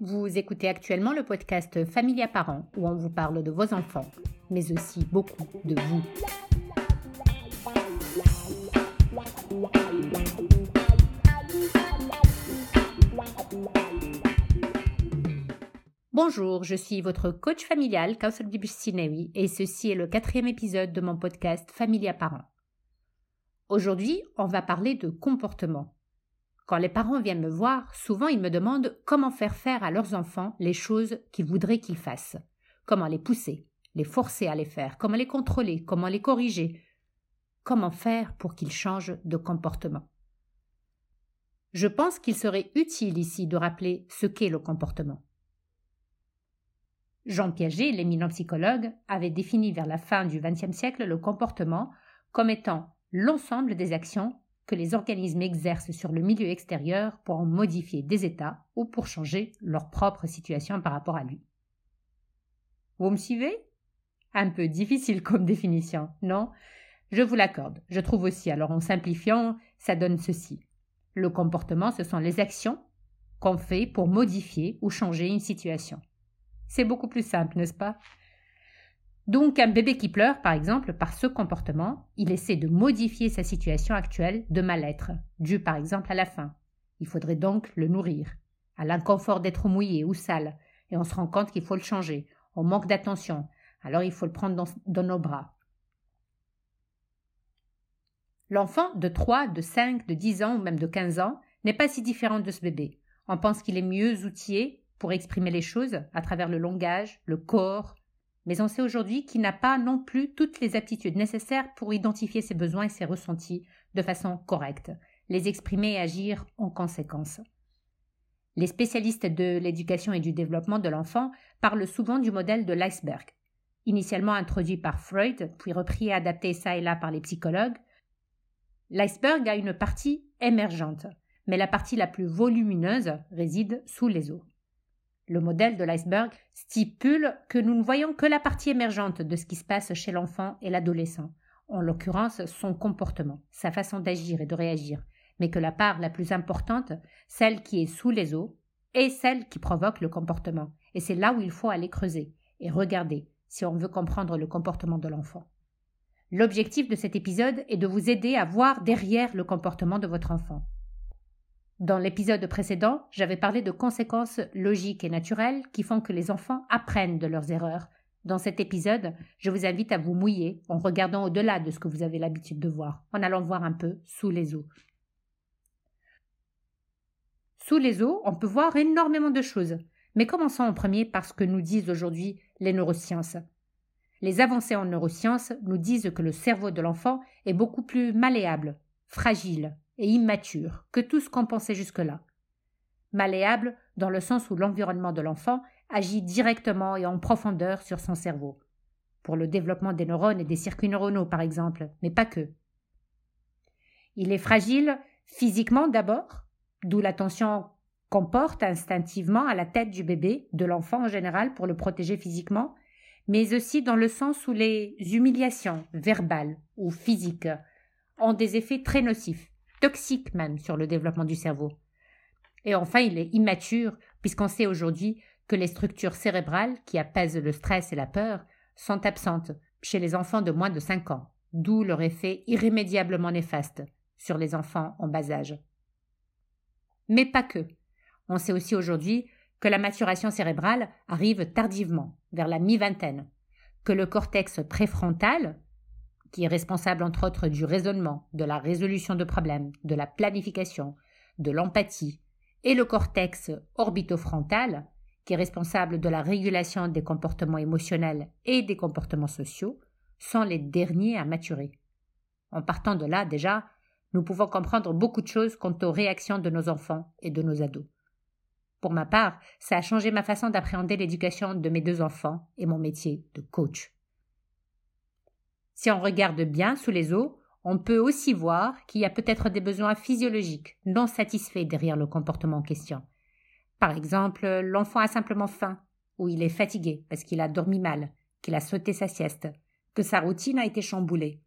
Vous écoutez actuellement le podcast Familia Parents où on vous parle de vos enfants, mais aussi beaucoup de vous. Bonjour, je suis votre coach familial, Kausal Sinewi, et ceci est le quatrième épisode de mon podcast Familia Parents. Aujourd'hui, on va parler de comportement. Quand les parents viennent me voir, souvent ils me demandent comment faire faire à leurs enfants les choses qu'ils voudraient qu'ils fassent. Comment les pousser, les forcer à les faire, comment les contrôler, comment les corriger. Comment faire pour qu'ils changent de comportement. Je pense qu'il serait utile ici de rappeler ce qu'est le comportement. Jean Piaget, l'éminent psychologue, avait défini vers la fin du XXe siècle le comportement comme étant l'ensemble des actions que les organismes exercent sur le milieu extérieur pour en modifier des états ou pour changer leur propre situation par rapport à lui. Vous me suivez? Un peu difficile comme définition, non? Je vous l'accorde. Je trouve aussi, alors en simplifiant, ça donne ceci. Le comportement, ce sont les actions qu'on fait pour modifier ou changer une situation. C'est beaucoup plus simple, n'est-ce pas? Donc un bébé qui pleure, par exemple, par ce comportement, il essaie de modifier sa situation actuelle de mal-être, dû par exemple à la faim. Il faudrait donc le nourrir, à l'inconfort d'être mouillé ou sale, et on se rend compte qu'il faut le changer. On manque d'attention, alors il faut le prendre dans, dans nos bras. L'enfant de 3, de 5, de 10 ans ou même de 15 ans n'est pas si différent de ce bébé. On pense qu'il est mieux outillé pour exprimer les choses à travers le langage, le corps, mais on sait aujourd'hui qu'il n'a pas non plus toutes les aptitudes nécessaires pour identifier ses besoins et ses ressentis de façon correcte, les exprimer et agir en conséquence. Les spécialistes de l'éducation et du développement de l'enfant parlent souvent du modèle de l'iceberg. Initialement introduit par Freud, puis repris et adapté ça et là par les psychologues, l'iceberg a une partie émergente, mais la partie la plus volumineuse réside sous les eaux. Le modèle de l'iceberg stipule que nous ne voyons que la partie émergente de ce qui se passe chez l'enfant et l'adolescent, en l'occurrence son comportement, sa façon d'agir et de réagir, mais que la part la plus importante, celle qui est sous les eaux, est celle qui provoque le comportement. Et c'est là où il faut aller creuser et regarder si on veut comprendre le comportement de l'enfant. L'objectif de cet épisode est de vous aider à voir derrière le comportement de votre enfant. Dans l'épisode précédent, j'avais parlé de conséquences logiques et naturelles qui font que les enfants apprennent de leurs erreurs. Dans cet épisode, je vous invite à vous mouiller en regardant au-delà de ce que vous avez l'habitude de voir, en allant voir un peu sous les eaux. Sous les eaux, on peut voir énormément de choses, mais commençons en premier par ce que nous disent aujourd'hui les neurosciences. Les avancées en neurosciences nous disent que le cerveau de l'enfant est beaucoup plus malléable, fragile, et immature que tout ce qu'on pensait jusque-là. Malléable dans le sens où l'environnement de l'enfant agit directement et en profondeur sur son cerveau, pour le développement des neurones et des circuits neuronaux par exemple, mais pas que. Il est fragile physiquement d'abord, d'où l'attention qu'on porte instinctivement à la tête du bébé, de l'enfant en général, pour le protéger physiquement, mais aussi dans le sens où les humiliations verbales ou physiques ont des effets très nocifs, toxique même sur le développement du cerveau. Et enfin, il est immature, puisqu'on sait aujourd'hui que les structures cérébrales qui apaisent le stress et la peur sont absentes chez les enfants de moins de 5 ans, d'où leur effet irrémédiablement néfaste sur les enfants en bas âge. Mais pas que. On sait aussi aujourd'hui que la maturation cérébrale arrive tardivement, vers la mi-vingtaine, que le cortex préfrontal, qui est responsable entre autres du raisonnement, de la résolution de problèmes, de la planification, de l'empathie, et le cortex orbitofrontal, qui est responsable de la régulation des comportements émotionnels et des comportements sociaux, sont les derniers à maturer. En partant de là, déjà, nous pouvons comprendre beaucoup de choses quant aux réactions de nos enfants et de nos ados. Pour ma part, ça a changé ma façon d'appréhender l'éducation de mes deux enfants et mon métier de coach. Si on regarde bien sous les eaux, on peut aussi voir qu'il y a peut-être des besoins physiologiques non satisfaits derrière le comportement en question. Par exemple, l'enfant a simplement faim, ou il est fatigué parce qu'il a dormi mal, qu'il a sauté sa sieste, que sa routine a été chamboulée.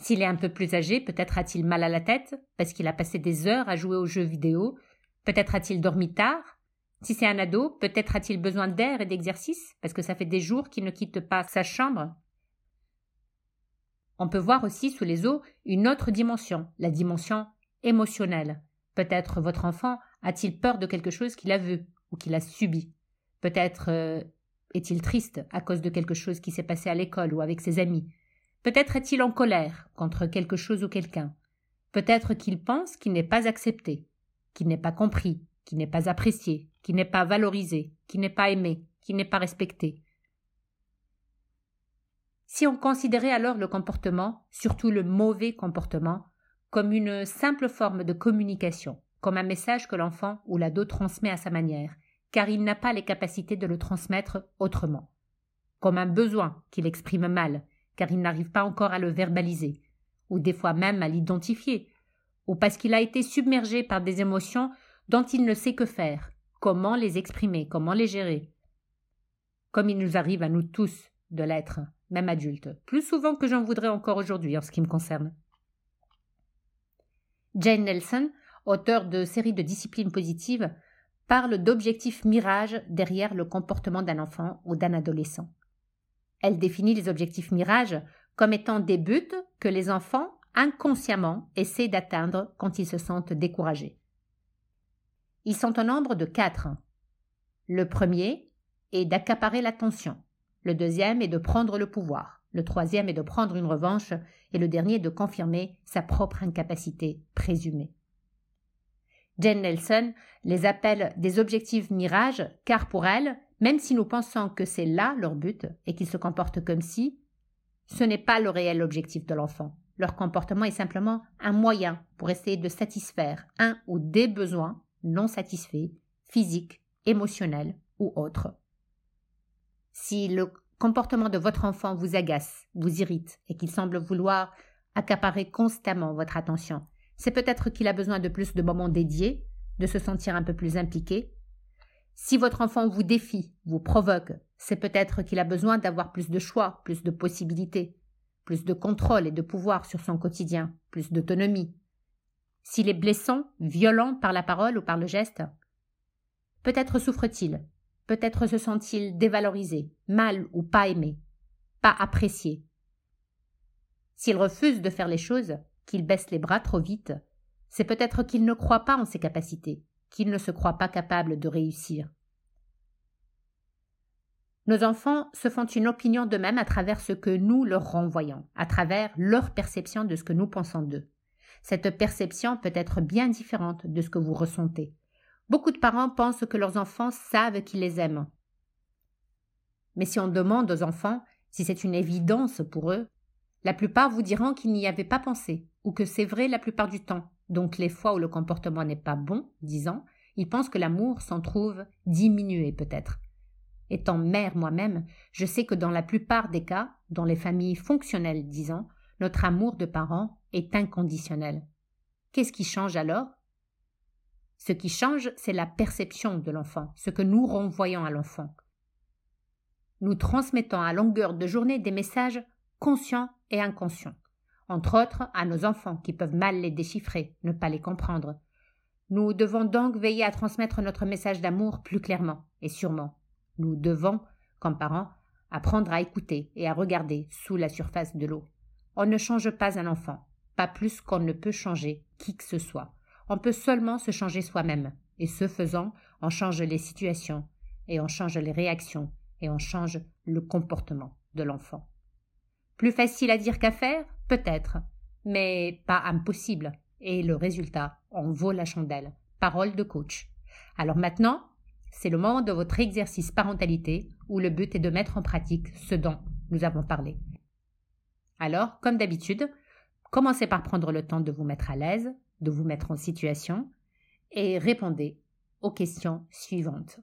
S'il est un peu plus âgé, peut-être a-t-il mal à la tête parce qu'il a passé des heures à jouer aux jeux vidéo, peut-être a-t-il dormi tard Si c'est un ado, peut-être a-t-il besoin d'air et d'exercice, parce que ça fait des jours qu'il ne quitte pas sa chambre. On peut voir aussi sous les os une autre dimension, la dimension émotionnelle. Peut-être votre enfant a-t-il peur de quelque chose qu'il a vu ou qu'il a subi. Peut-être euh, est-il triste à cause de quelque chose qui s'est passé à l'école ou avec ses amis. Peut-être est-il en colère contre quelque chose ou quelqu'un. Peut-être qu'il pense qu'il n'est pas accepté, qu'il n'est pas compris, qu'il n'est pas apprécié, qu'il n'est pas valorisé, qu'il n'est pas aimé, qu'il n'est pas respecté. Si on considérait alors le comportement, surtout le mauvais comportement, comme une simple forme de communication, comme un message que l'enfant ou l'ado transmet à sa manière, car il n'a pas les capacités de le transmettre autrement, comme un besoin qu'il exprime mal, car il n'arrive pas encore à le verbaliser, ou des fois même à l'identifier, ou parce qu'il a été submergé par des émotions dont il ne sait que faire, comment les exprimer, comment les gérer. Comme il nous arrive à nous tous de l'être, même adultes, plus souvent que j'en voudrais encore aujourd'hui en ce qui me concerne. Jane Nelson, auteur de séries de disciplines positives, parle d'objectifs mirages derrière le comportement d'un enfant ou d'un adolescent. Elle définit les objectifs mirages comme étant des buts que les enfants inconsciemment essaient d'atteindre quand ils se sentent découragés. Ils sont au nombre de quatre. Le premier est d'accaparer l'attention. Le deuxième est de prendre le pouvoir. Le troisième est de prendre une revanche. Et le dernier de confirmer sa propre incapacité présumée. Jane Nelson les appelle des objectifs mirages car pour elle, même si nous pensons que c'est là leur but et qu'ils se comportent comme si, ce n'est pas le réel objectif de l'enfant. Leur comportement est simplement un moyen pour essayer de satisfaire un ou des besoins non satisfaits, physiques, émotionnels ou autres. Si le comportement de votre enfant vous agace, vous irrite et qu'il semble vouloir accaparer constamment votre attention, c'est peut-être qu'il a besoin de plus de moments dédiés, de se sentir un peu plus impliqué. Si votre enfant vous défie, vous provoque, c'est peut-être qu'il a besoin d'avoir plus de choix, plus de possibilités, plus de contrôle et de pouvoir sur son quotidien, plus d'autonomie. S'il est blessant, violent par la parole ou par le geste, peut-être souffre-t-il, peut-être se sent-il dévalorisé, mal ou pas aimé, pas apprécié. S'il refuse de faire les choses, qu'il baisse les bras trop vite, c'est peut-être qu'il ne croit pas en ses capacités, qu'il ne se croit pas capable de réussir. Nos enfants se font une opinion d'eux-mêmes à travers ce que nous leur renvoyons, à travers leur perception de ce que nous pensons d'eux. Cette perception peut être bien différente de ce que vous ressentez. Beaucoup de parents pensent que leurs enfants savent qu'ils les aiment. Mais si on demande aux enfants si c'est une évidence pour eux, la plupart vous diront qu'ils n'y avaient pas pensé, ou que c'est vrai la plupart du temps. Donc les fois où le comportement n'est pas bon, disant, ils pensent que l'amour s'en trouve diminué peut-être. Étant mère moi-même, je sais que dans la plupart des cas, dans les familles fonctionnelles, disons, notre amour de parents est inconditionnel. Qu'est-ce qui change alors? Ce qui change, c'est la perception de l'enfant, ce que nous renvoyons à l'enfant. Nous transmettons à longueur de journée des messages conscients et inconscients, entre autres à nos enfants qui peuvent mal les déchiffrer, ne pas les comprendre. Nous devons donc veiller à transmettre notre message d'amour plus clairement et sûrement. Nous devons, comme parents, apprendre à écouter et à regarder sous la surface de l'eau. On ne change pas un enfant, pas plus qu'on ne peut changer qui que ce soit. On peut seulement se changer soi-même, et ce faisant, on change les situations, et on change les réactions, et on change le comportement de l'enfant. Plus facile à dire qu'à faire Peut-être, mais pas impossible. Et le résultat en vaut la chandelle. Parole de coach. Alors maintenant, c'est le moment de votre exercice parentalité où le but est de mettre en pratique ce dont nous avons parlé. Alors, comme d'habitude, commencez par prendre le temps de vous mettre à l'aise, de vous mettre en situation et répondez aux questions suivantes.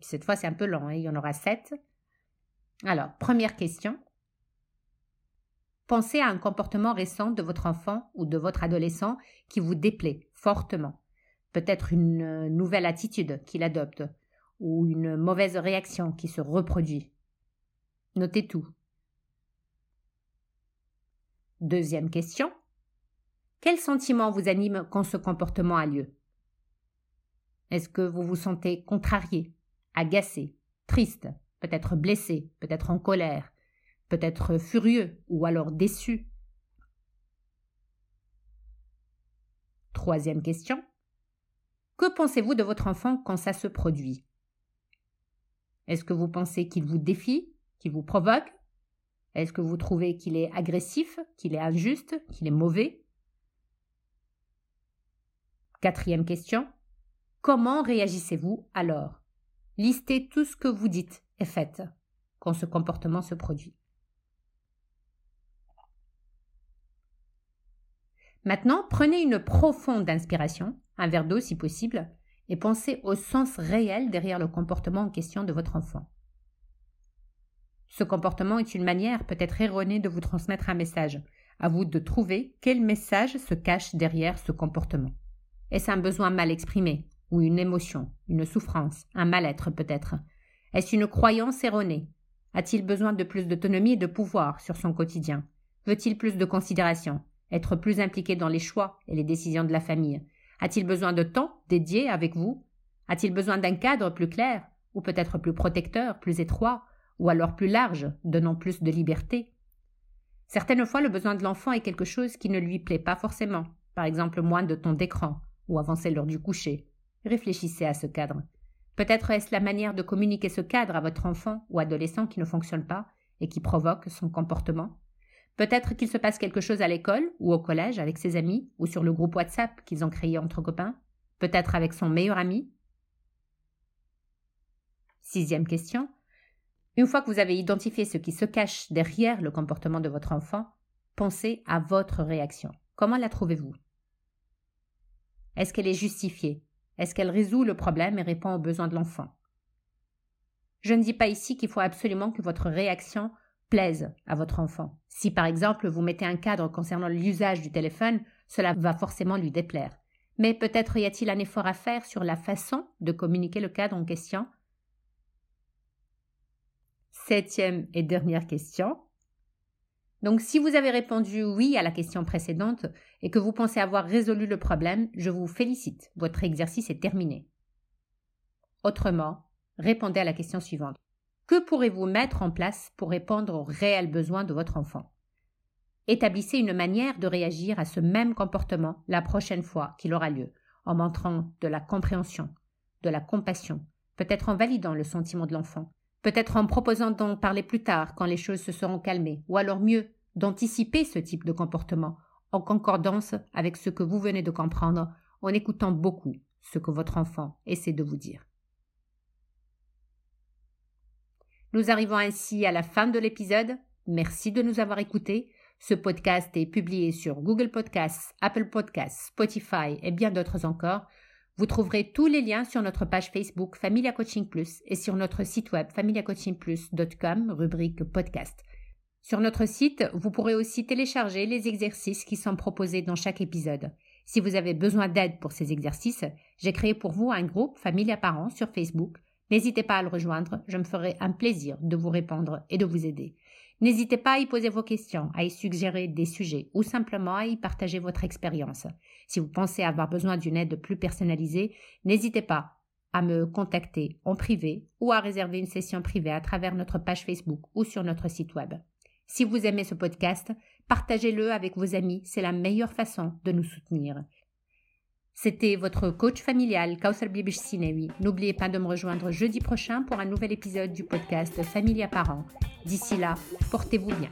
Cette fois, c'est un peu long, hein, il y en aura sept. Alors, première question. Pensez à un comportement récent de votre enfant ou de votre adolescent qui vous déplaît fortement. Peut-être une euh, nouvelle attitude qu'il adopte ou une mauvaise réaction qui se reproduit. Notez tout. Deuxième question. Quel sentiment vous anime quand ce comportement a lieu? Est-ce que vous vous sentez contrarié, agacé, triste, peut-être blessé, peut-être en colère, peut-être furieux ou alors déçu? Troisième question. Que pensez-vous de votre enfant quand ça se produit? Est-ce que vous pensez qu'il vous défie, qu'il vous provoque? Est-ce que vous trouvez qu'il est agressif, qu'il est injuste, qu'il est mauvais? Quatrième question. Comment réagissez-vous alors? Listez tout ce que vous dites et faites quand ce comportement se produit. Maintenant, prenez une profonde inspiration, un verre d'eau si possible, et pensez au sens réel derrière le comportement en question de votre enfant. Ce comportement est une manière peut-être erronée de vous transmettre un message. À vous de trouver quel message se cache derrière ce comportement. Est-ce un besoin mal exprimé, ou une émotion, une souffrance, un mal-être peut-être? Est-ce une croyance erronée? A-t-il besoin de plus d'autonomie et de pouvoir sur son quotidien? Veut-il plus de considération? Être plus impliqué dans les choix et les décisions de la famille? A-t-il besoin de temps dédié avec vous? A-t-il besoin d'un cadre plus clair, ou peut-être plus protecteur, plus étroit, ou alors plus large, donnant plus de liberté? Certaines fois, le besoin de l'enfant est quelque chose qui ne lui plaît pas forcément, par exemple moins de temps d'écran, ou avancer l'heure du coucher. Réfléchissez à ce cadre. Peut-être est-ce la manière de communiquer ce cadre à votre enfant ou adolescent qui ne fonctionne pas et qui provoque son comportement Peut-être qu'il se passe quelque chose à l'école ou au collège avec ses amis ou sur le groupe WhatsApp qu'ils ont créé entre copains. Peut-être avec son meilleur ami. Sixième question. Une fois que vous avez identifié ce qui se cache derrière le comportement de votre enfant, pensez à votre réaction. Comment la trouvez-vous? Est-ce qu'elle est justifiée? Est-ce qu'elle résout le problème et répond aux besoins de l'enfant? Je ne dis pas ici qu'il faut absolument que votre réaction plaise à votre enfant. Si par exemple vous mettez un cadre concernant l'usage du téléphone, cela va forcément lui déplaire. Mais peut-être y a-t-il un effort à faire sur la façon de communiquer le cadre en question? Septième et dernière question. Donc si vous avez répondu oui à la question précédente et que vous pensez avoir résolu le problème, je vous félicite. Votre exercice est terminé. Autrement, répondez à la question suivante. Que pourrez-vous mettre en place pour répondre aux réels besoins de votre enfant? Établissez une manière de réagir à ce même comportement la prochaine fois qu'il aura lieu, en montrant de la compréhension, de la compassion, peut-être en validant le sentiment de l'enfant, peut-être en proposant d'en parler plus tard quand les choses se seront calmées, ou alors mieux, d'anticiper ce type de comportement, en concordance avec ce que vous venez de comprendre, en écoutant beaucoup ce que votre enfant essaie de vous dire. Nous arrivons ainsi à la fin de l'épisode. Merci de nous avoir écoutés. Ce podcast est publié sur Google Podcasts, Apple Podcasts, Spotify et bien d'autres encore. Vous trouverez tous les liens sur notre page Facebook Familia Coaching Plus et sur notre site web familiacoachingplus.com, rubrique podcast. Sur notre site, vous pourrez aussi télécharger les exercices qui sont proposés dans chaque épisode. Si vous avez besoin d'aide pour ces exercices, j'ai créé pour vous un groupe Familia Parents sur Facebook N'hésitez pas à le rejoindre, je me ferai un plaisir de vous répondre et de vous aider. N'hésitez pas à y poser vos questions, à y suggérer des sujets ou simplement à y partager votre expérience. Si vous pensez avoir besoin d'une aide plus personnalisée, n'hésitez pas à me contacter en privé ou à réserver une session privée à travers notre page Facebook ou sur notre site web. Si vous aimez ce podcast, partagez-le avec vos amis, c'est la meilleure façon de nous soutenir. C'était votre coach familial, Kausar Bibish Sinewi. N'oubliez pas de me rejoindre jeudi prochain pour un nouvel épisode du podcast Familia Parents. D'ici là, portez-vous bien.